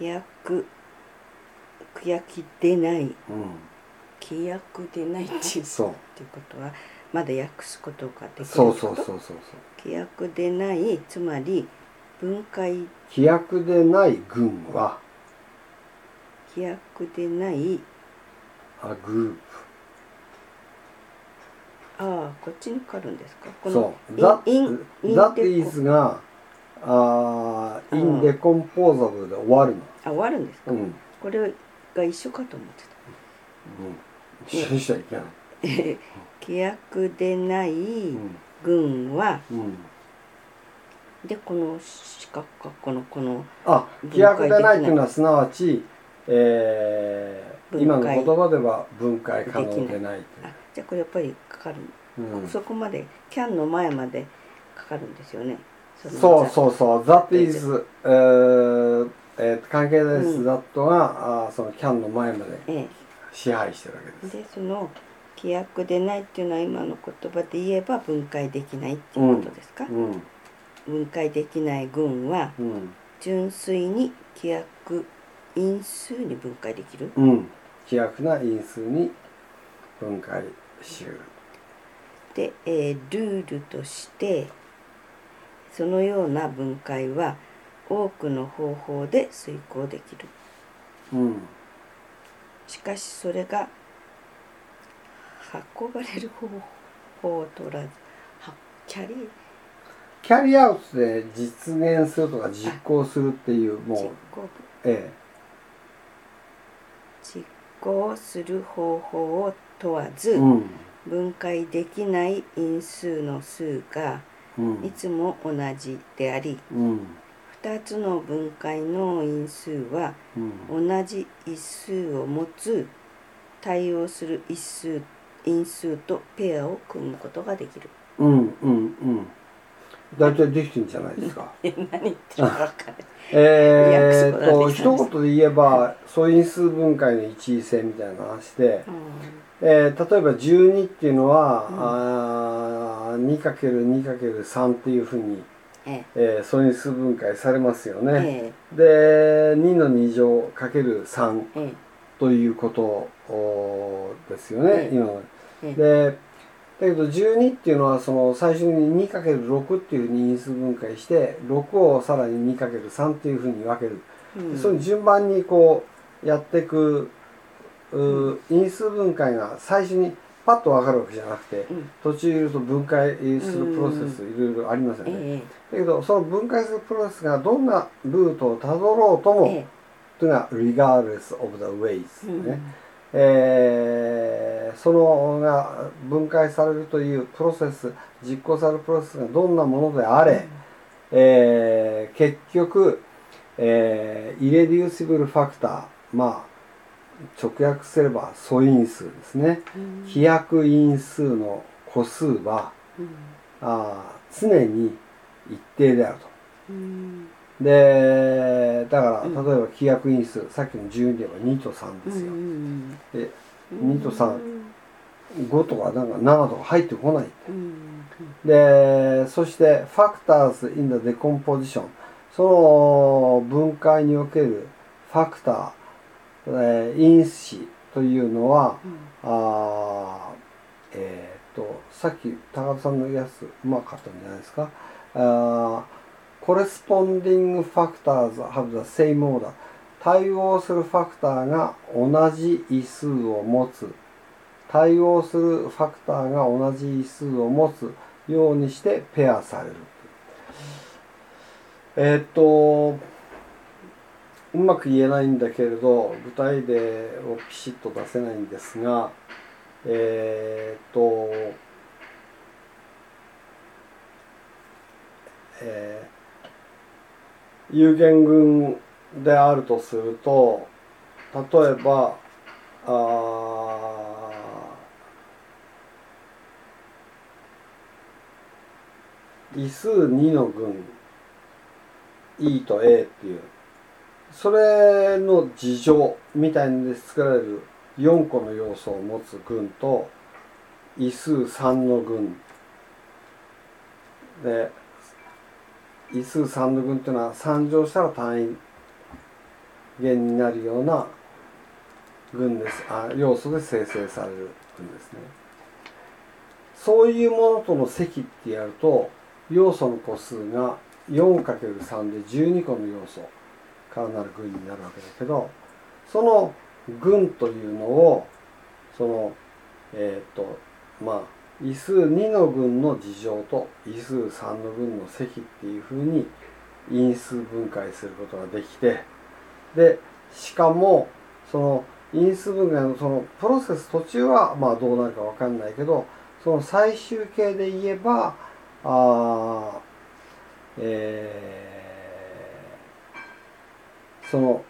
規約。規約でない。ううん。規約でないっていうそうっていう。ことはまだ訳すことができないそうそうそうそうそう。規約でないつまり分解。規約でない群は？規約でない。あグああこっちに変わるんですか？このプそう。イン that, イン that デコ。があーうん。indecomposable で終わるの。あ終わるんですか、うん。これが一緒かと思ってうん。一緒にしちゃいけない。た 規約でないうん。群は、うん。でこの四角かこのこのあ規約でない。っていうのはすなわち、えー、今の言葉では分解可能でないあじゃあこれやっぱりかかる、うん、そこまでキャンの前までかかるんですよね。のそうそうそう。That is、えーえー、関係代数 that が、うん、あその can の前まで支配してるわけです。でその規約でないっていうのは今の言葉で言えば分解できないっていうことですか、うん。うん、分解できない群は、純粋に規約因数に分解できる、うん、規約な因数に分解しうるで、えー、ルールとしてそのような分解は多くの方法で遂行できる、うん、しかしそれが運ばれる方法を取らずキャリキャリアウトで実現するとか実行するっていうもうええ。実行する方法を問わず、うん、分解できない因数の数がいつも同じであり、うん、2つの分解の因数は同じ一数を持つ対応する一数因数とペアを組むことができる。うんうんうん。大体できてるんじゃないですか。えー、と一言で言えば素因数分解の一位性みたいな話で、うん、えー、例えば12っていうのは、うん、2×2×3 っていうふうに、ええ。ー、素因数分解されますよね。えで2の2乗かける3ということですよね、今の。でだけど12っていうのはその最初に 2×6 っていうふうに因数分解して6をさらに 2×3 っていうふうに分ける、うん、そういう順番にこうやっていく因数分解が最初にパッと分かるわけじゃなくて、うん、途中いると分解するプロセスいろいろありますよね、えだけどその分解するプロセスがどんなルートをたどろうとも、えというのが regardless of the ways ね、うんえー、そのが分解されるというプロセス実行されるプロセスがどんなものであれ、うん、えー、結局、えー、イレデューシブルファクターまあ直訳すれば素因数ですね、うん、規約因数の個数は、うん、あ常に一定であると。うん。でだから例えば規約因数、さっきの12では2と3ですよ、で2と35とかなんか7とか入ってこない、でそしてファクターズ・イン・ダ・デコンポジションその分解におけるファクター、えー、因子というのは、うん、あえっ、とさっき高田さんのやつうまかったんじゃないですか。あ corresponding factors have the same order 対応するファクターが同じ位数を持つ。対応するファクターが同じ位数を持つようにしてペアされるえー、っとうまく言えないんだけれど具体例をピシッと出せないんですがえー、っとえー有限群であるとすると例えばあ異数2の群 E と A っていう。それの事情みたいので作られる4個の要素を持つ群と異数3の群で異数3の群というのは3乗したら単位元になるような群です。あ要素で生成される群ですね。そういうものとの積ってやると要素の個数が 4×3 で12個の要素。からなる群になるわけだけどその群というのをそのえっ、とまあ異数2の群の事情と異数3の群の積っていうふうに因数分解することができてでしかもその因数分解のそのプロセス途中はまあどうなるか分かんないけどその最終形で言えばあえー、その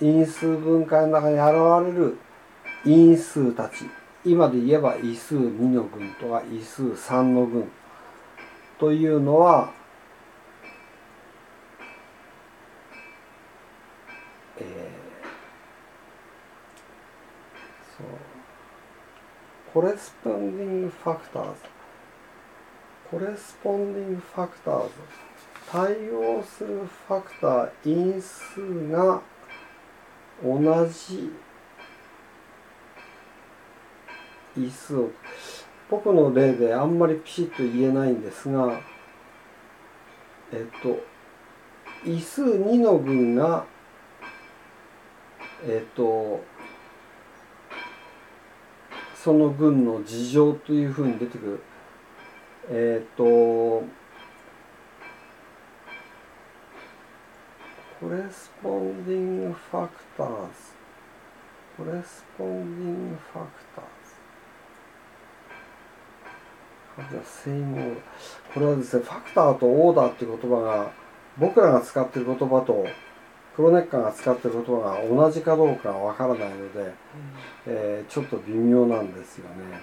因数分解の中に現れる因数たち。今で言えば因数2の群とか因数3の群というのは、えー、そう。コレスポンディングファクターズ。コレスポンディングファクターズ。対応するファクター因数が同じ因数を。僕の例であんまりピシッと言えないんですがえっと因数2の群がえっとその群の事情というふうに出てくる。えっ、と corresponding factors corresponding factors the same これはですねファクターとオーダーっていう言葉が僕らが使っている言葉とクロネッカーが使っている言葉が同じかどうかわからないので、うん、えー、ちょっと微妙なんですよね。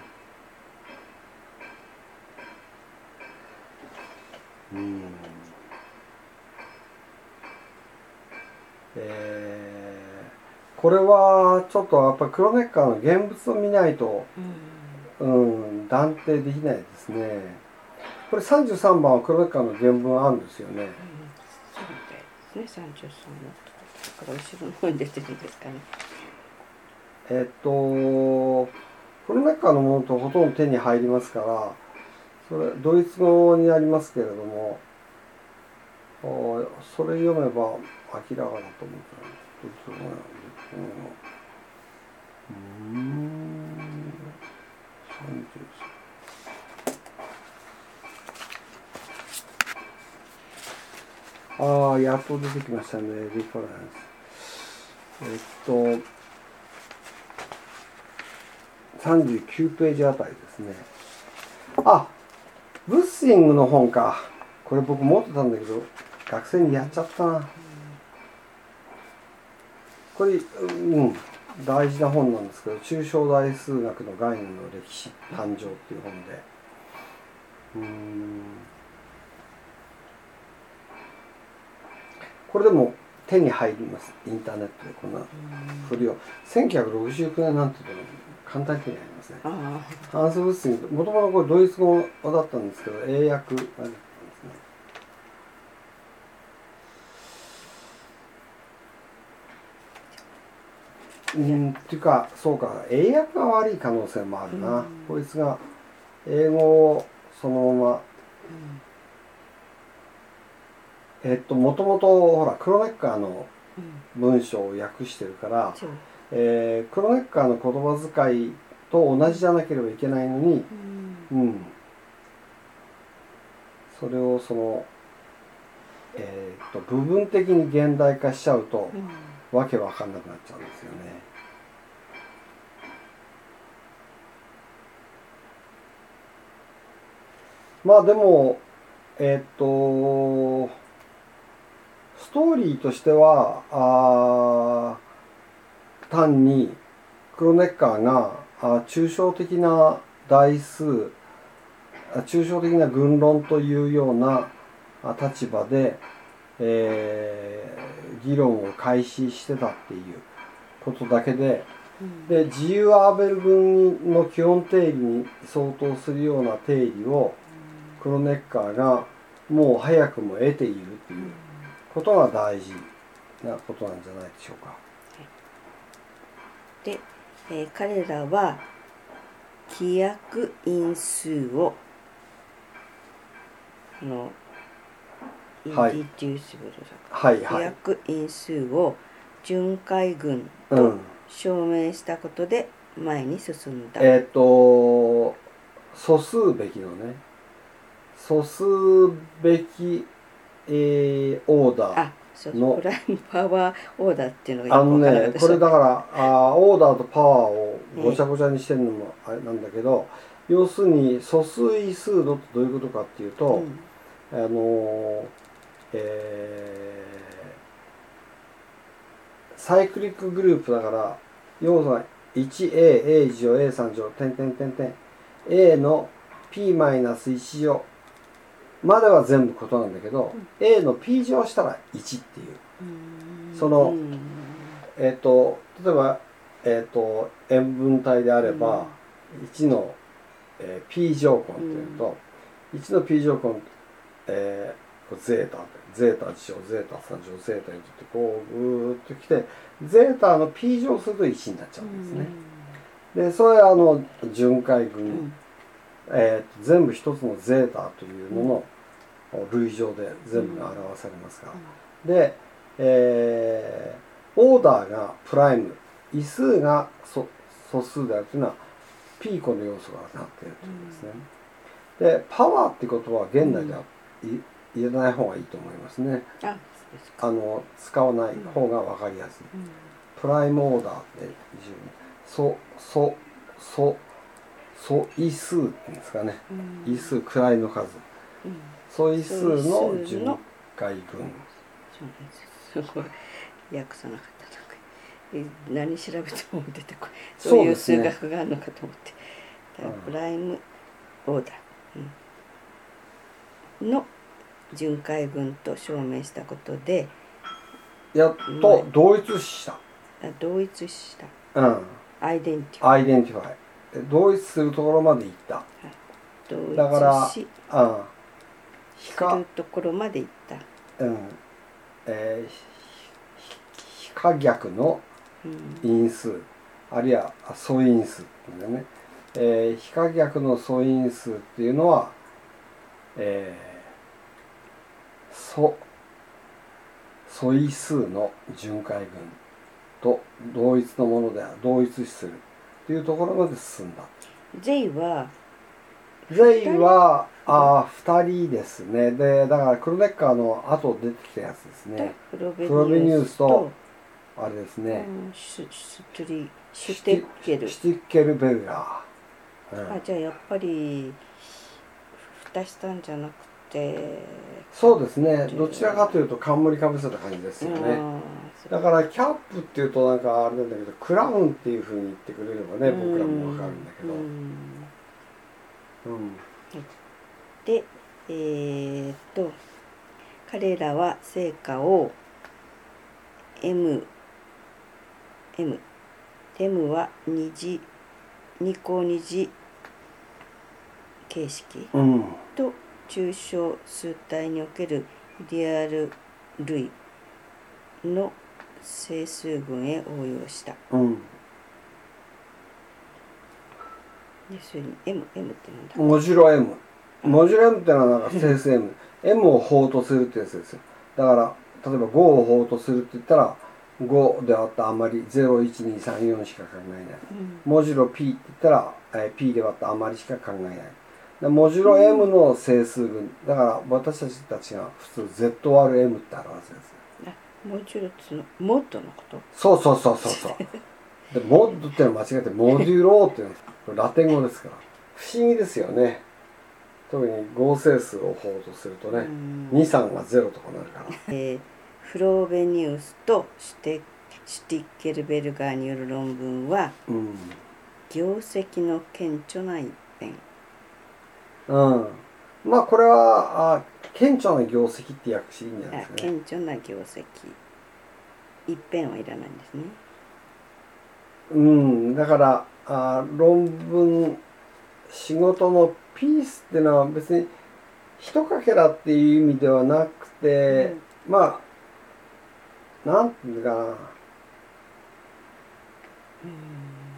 うんえー、これはちょっとやっぱりクロネッカーの現物を見ないと、うん、うん、断定できないですね。これ33番はクロネッカーの原文あるんですよね。うんね33のだから後ろの方に出てるんですかねえっとコロナ禍のものとほとんど手に入りますからそれドイツ語になりますけれどもそれ読めば明らかだと思ったドイツ語なんうん33ああ、やっと出てきましたね、リファレンス。えっと、39ページあたりですね。あ、ブッシングの本か。これ僕持ってたんだけど、学生にやっちゃったな。これ、うん、大事な本なんですけど、抽象大数学の概念の歴史誕生っていう本で。うん。これでも手に入りますインターネットでこんな振りを。1969年なんていうの簡単に手に入りますね。ハンス・ブッシングもともとこれドイツ語だったんですけど英訳が出てたんですねうんっていうかそうか英訳が悪い可能性もあるな、こいつが英語をそのままえっともともとほらクロネッカーの文章を訳してるから、う。ん、えー、クロネッカーの言葉遣いと同じじゃなければいけないのに、うん、うん、それをその、えー、っと部分的に現代化しちゃうと、うん、わけわかんなくなっちゃうんですよね。まあでもえっ、とストーリーとしてはあ単にクロネッカーがあ抽象的な台数抽象的な軍論というような立場で、えー、議論を開始してたっていうことだけでうん、で自由アーベル軍の基本定理に相当するような定理をクロネッカーがもう早くも得ているっていう。ことが大事なことなんじゃないでしょうか。で、えー、彼らは規約因数をのインディデューシブルはい。規約因数を巡回群と証明したことで前に進んだ。うん、えっ、ー、と素数べきのね。素数べきえー、オーダーの。プライムパワーオーダーっていうのがあのねこれだからあオーダーとパワーをごちゃごちゃにしてるのもあれなんだけど、えー、要するに疎水数度ってどういうことかっていうと、うん、あのえー、サイクリックグループだから要素が 1A、A 乗、A3 乗、点点点点。A の P-1 乗までは全部ことなんだけど、うん、A の P 乗したら1っていう、その、えっ、ー、と例えば、えっ、ー、と塩分体であれば、1の、えー、P 乗根っていうと、うん、1の P 乗根、えー、ゼータゼータ事象ゼータ3乗ゼータにとってこうぐーっときてゼータの P 乗すると1になっちゃうんですね。うん、でそれはあの巡回群、うん、えー、全部一つのゼータというのの類乗で全部が表されますが、で、えー、オーダーがプライム異数が素素数であるというのはピーコの要素がなっているということですね。でパワーっていうことは現代では、入れない方がいいと思いますね。あの使わない方が分かりやすい。プライムオーダーって非常に素素素素異数っていうんですかね、異数位の数、素異数の巡回群。す。ごい。訳さなかった。何調べても出てこない。そういう数学があるのかと思って、ね、 prime order、うん、の巡回群と証明したことでやっと同一した。同一した、うん、 identi fy。identify。同一するところまでいった、はい、だからし、うん、するところまでいった。うん。えー、非可逆の因数、あるいは素因数っていうんだよね、えー、非可逆の素因数っていうのは、えー、素。素因数の巡回群と同一のものでは同一視するっていうところまで進んだ。J は J はあ2人ですね。でだからクロネッカーの後出てきたやつですね。プロベニュースとあれですね、うん、シュシュテッケル。シュテッケルベルガー、うん、あじゃあやっぱり蓋したんじゃなくて。そうですね。どちらかというと冠かぶせた感じですよね。だからキャップっていうとなんかあれなんだけどクラウンっていうふうに言ってくれればね僕らもわかるんだけど。うん、でえー、っと彼らは成果を M M M は二次二項二次形式、うん、と抽象数体におけるイデアル類の整数群へ応用した。うん、でそれに M, M ってなんだ？モジュロ M モジュロ M ってのはなんか整数 M、M を法とするってやつですよ。だから例えば5を法とするって言ったら5で割ったあまり01234しか考えない、うん、モジュロ P って言ったら、えー、P で割ったあまりしか考えないモジュロ M の整数群。だから私たちたちが普通 ZRM って表すやつ。モジュロってのモッドのこと？そうそうそうそうそう。でモッドってのは間違ってモデュローっていうのラテン語ですから。不思議ですよね。特に合成数を法とするとね23が0とかなるから、えーフローベニウスとシュテシュティッケルベルガーによる論文は、うん、業績の顕著な一辺うん。まあこれはあ顕著な業績って訳しいいんじゃないですかね。顕著な業績。一辺はいらないんですね。うん。だからあ論文仕事のピースっていうのは別に一かけらっていう意味ではなくて、うん、まあなんていうかな。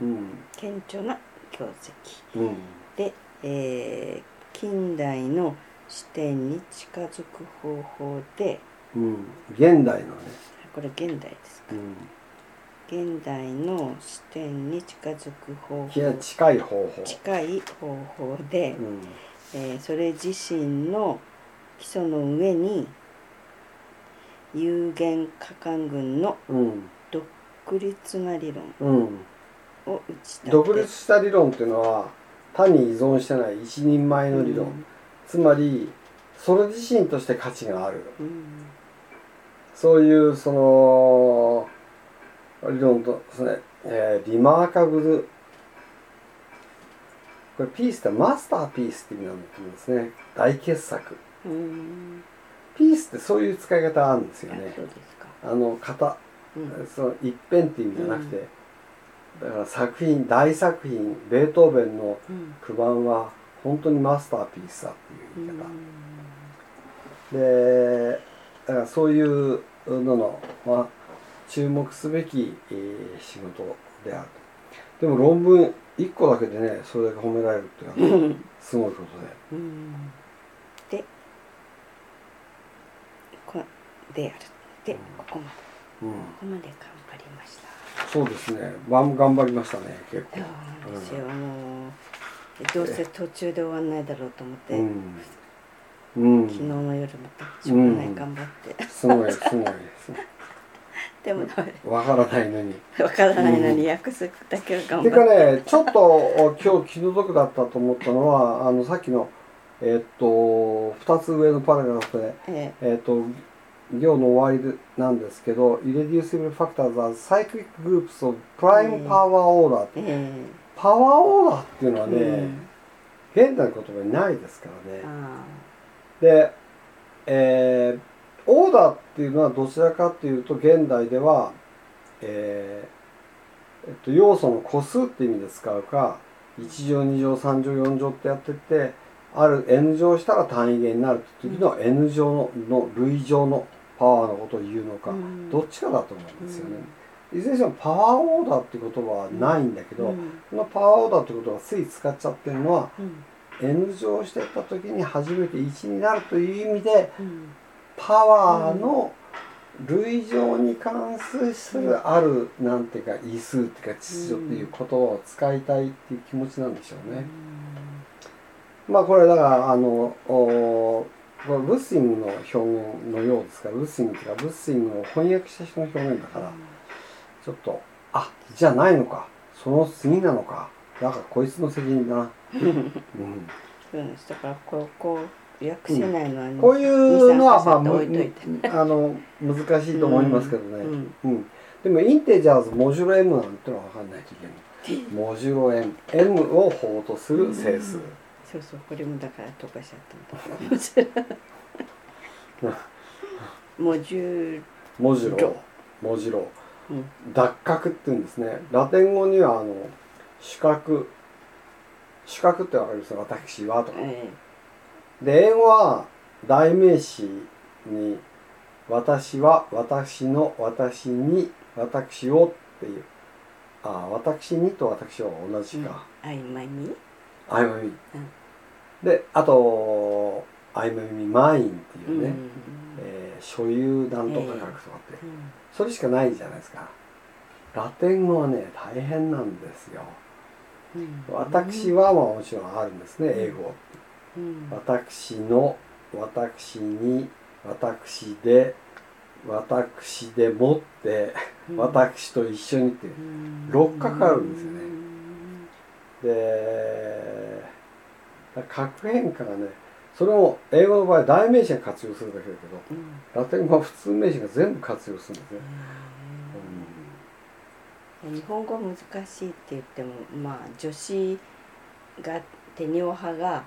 うん、顕著な業績、うん、で、えー、近代の視点に近づく方法で、うん、現代のね。これ現代ですか、うん、現代の視点に近づく方法。近い方法。近い方法で、うん、えー、それ自身の基礎の上に有限可感群の独立な理論を打ち立て、独立した理論っていうのは他に依存してない一人前の理論、うん、つまりそれ自身として価値がある、うん、そういうその理論とですね、えー、リマーカブル。これピースってマスターピースって意味なんですね。大傑作、うん。ピースってそういう使い方あるんですよね。あの型、うん、その一辺っていう意味じゃなくて、だから作品大作品ベートーベンの9番は本当にマスターピースだっていう言い方、でだからそういうのの、まあ、注目すべき、えー、仕事である。でも論文1個だけでねそれだけ褒められるっていうのは すごいことで。でこである。で、ここまで、うん、ここまで頑張りましたそうですね。頑張りましたね結構。そうですよ、うん、もうどうせ途中で終わんないだろうと思って、うん、昨日の夜またしょうがない頑張って、すごいすごいです でもわからないのに。わからないのに訳すだけは頑張って、てかねちょっと今日気の毒だったと思ったのはあのさっきのえっと2つ上のパラグラフで、え。えっと行の終わりなんですけど irreducible factors are cyclic groups of prime power order、ええ。パワーオーダーっていうのはね、うん、現代の言葉にないですからね。で、えー、オーダーっていうのはどちらかっていうと現代では、えーえっと、要素の個数って意味で使うか1乗2乗3乗4乗ってやってってある n 乗したら単位元になるっていうのは N 乗の類乗のパワーのことを言うのか、うん、どっちかだと思うんですよね。うん。いずれにしてもパワーオーダーっていう言葉はないんだけど、うん、このパワーオーダーってことがつい使っちゃってるのは、うん、N 乗してった時に初めて1になるという意味で、うん、パワーの類乗に関するあるなんていうか異数っていうか秩序っていう言葉を使いたいっていう気持ちなんでしょうね。まあこれだからあのこれブッシングの表現のようですからブッシングっていうかブッシングを翻訳した人の表現だから。ちょっとあじゃないのかその次なのかなんかこいつの責任だな、うん、そうです。だからこうこう訳せないのは、ねうん、こういうのはまああの難しいと思いますけどね、うん、うん、でもインテジャーズモジュロ M なんてのは分かんないといけないモジュロ M M を法とする整数、そうそうこれもだから飛ばしちゃったモジュモジュロモジュロ脱角って言うんですね。ラテン語にはあの主角。主角ってわかります？私はとか、で英語は代名詞に私は私の私に私をっていう。あ私にと私は同じか、うん、あいまみあいまみ、うん、であとあいまみマインっていうね、うん、えー、所有なんとか書くとかって、えーそれしかないじゃないですか。ラテン語はね大変なんですよ、うん、私はまあもちろんあるんですね英語、うん、私の私に私で私でもって、うん、私と一緒にって6かかるんですよね、で核変化がねそれも英語の場合代名詞が活用するだけだけど、うん、ラテン語は普通名詞が全部活用するんですね。うん、日本語難しいって言ってもまあ女子がテニオ派が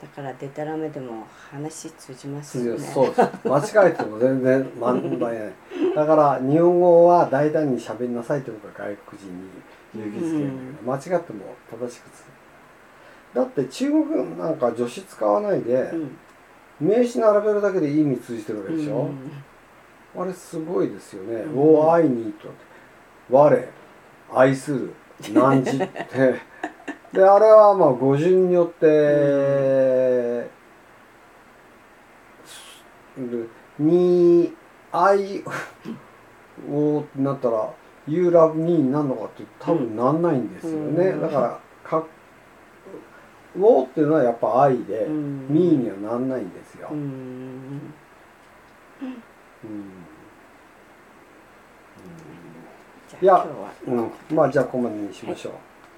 だからデタラメでも話通じますよね。そうです間違えても全然問題ない。だから日本語は大胆に喋りなさいってことが外国人に勇気づけるんだけど、間違っても正しくだって中国なんか助詞使わないで、名詞並べるだけで意味通じてるわけでしょ、うん、あれすごいですよね「を、愛に」と「我」「愛する」「何時」って。であれはまあ語順によって、に「愛」をってなったら「You love me」になるのかって多分なんないんですよね、だからかウォーっていうのはやっぱ愛で、ミーにはなんないんですよ。うん。いや、うん、まあじゃあここまでにしましょう。はい